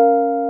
you.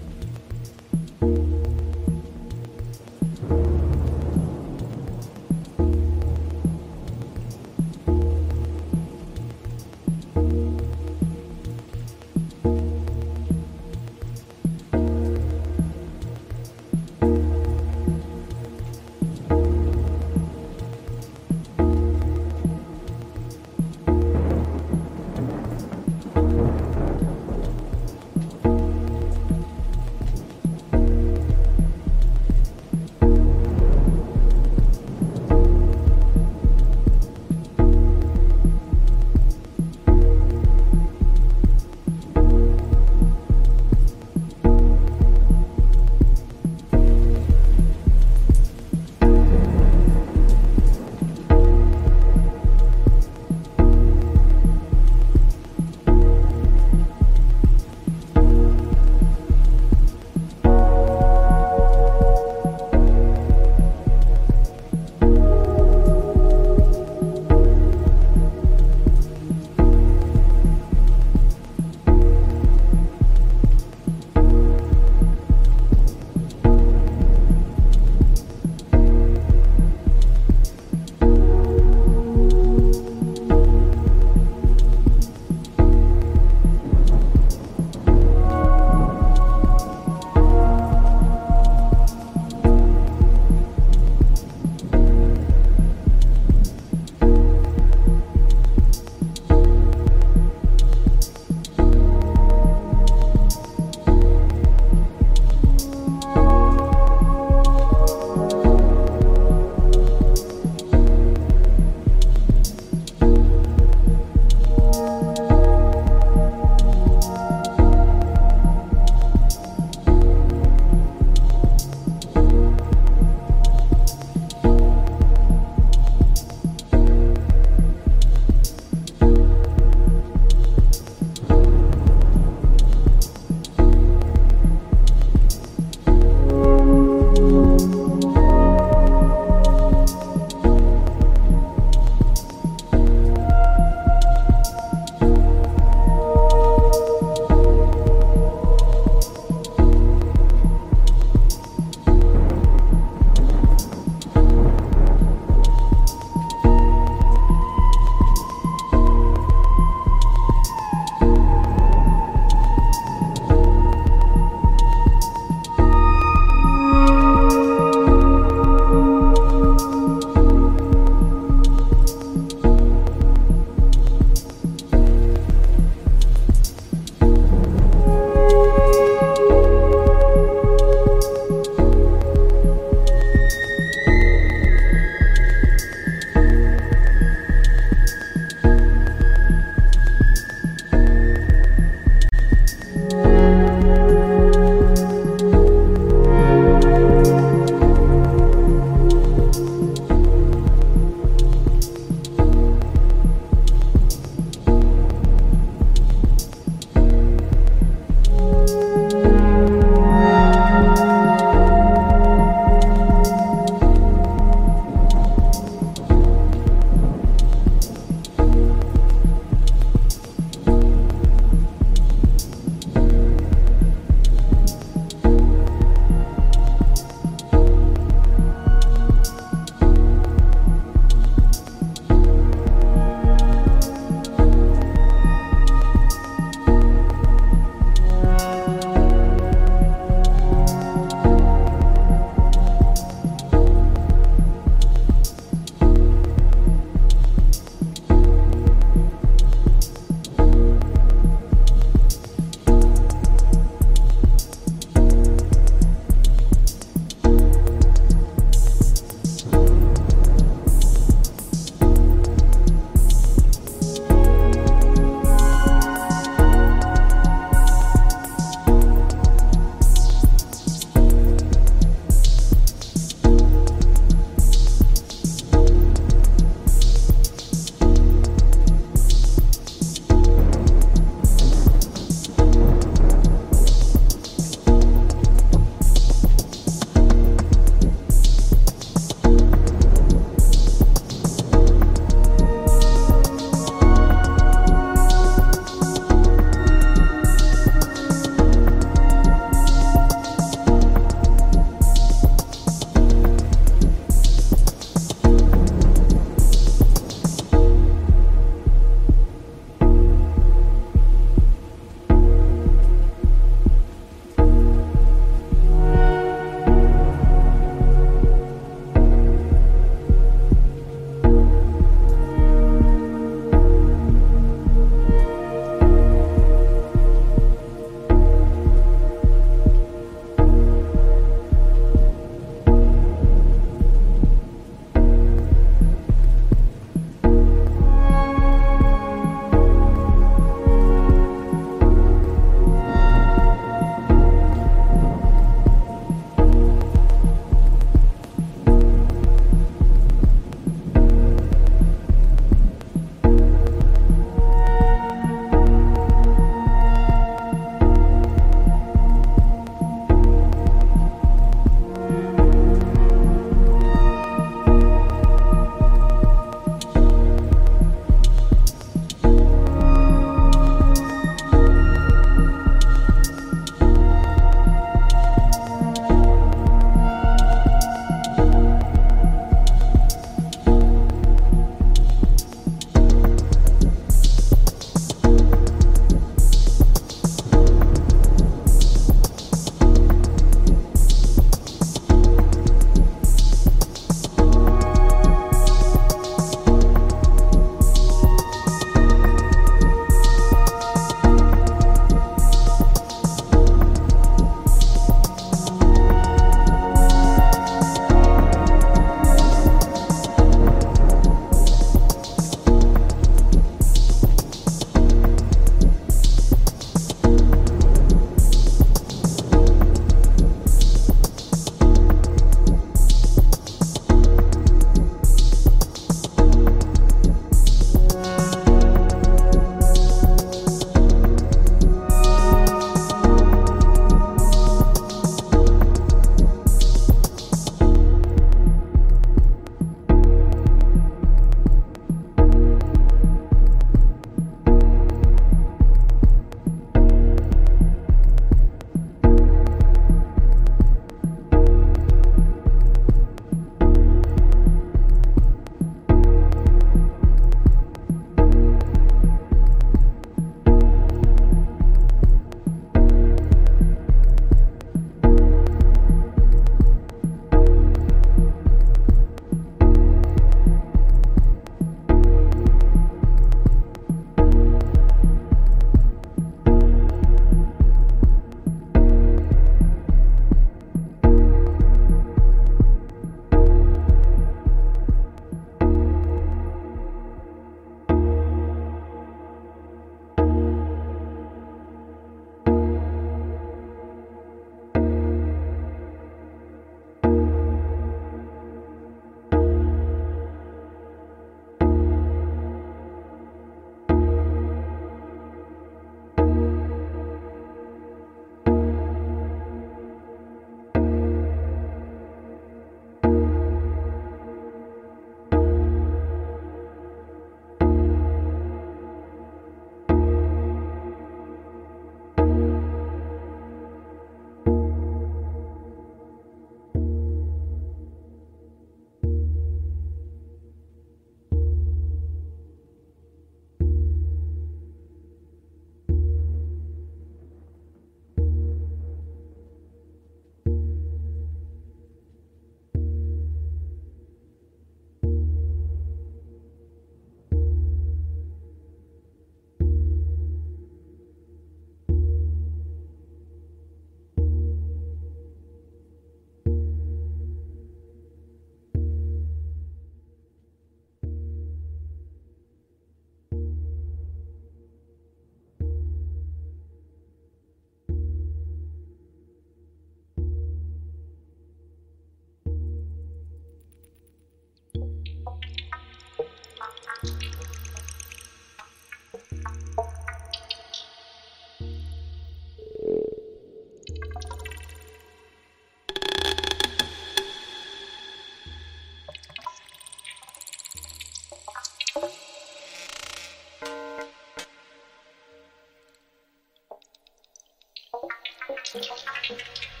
Thank you.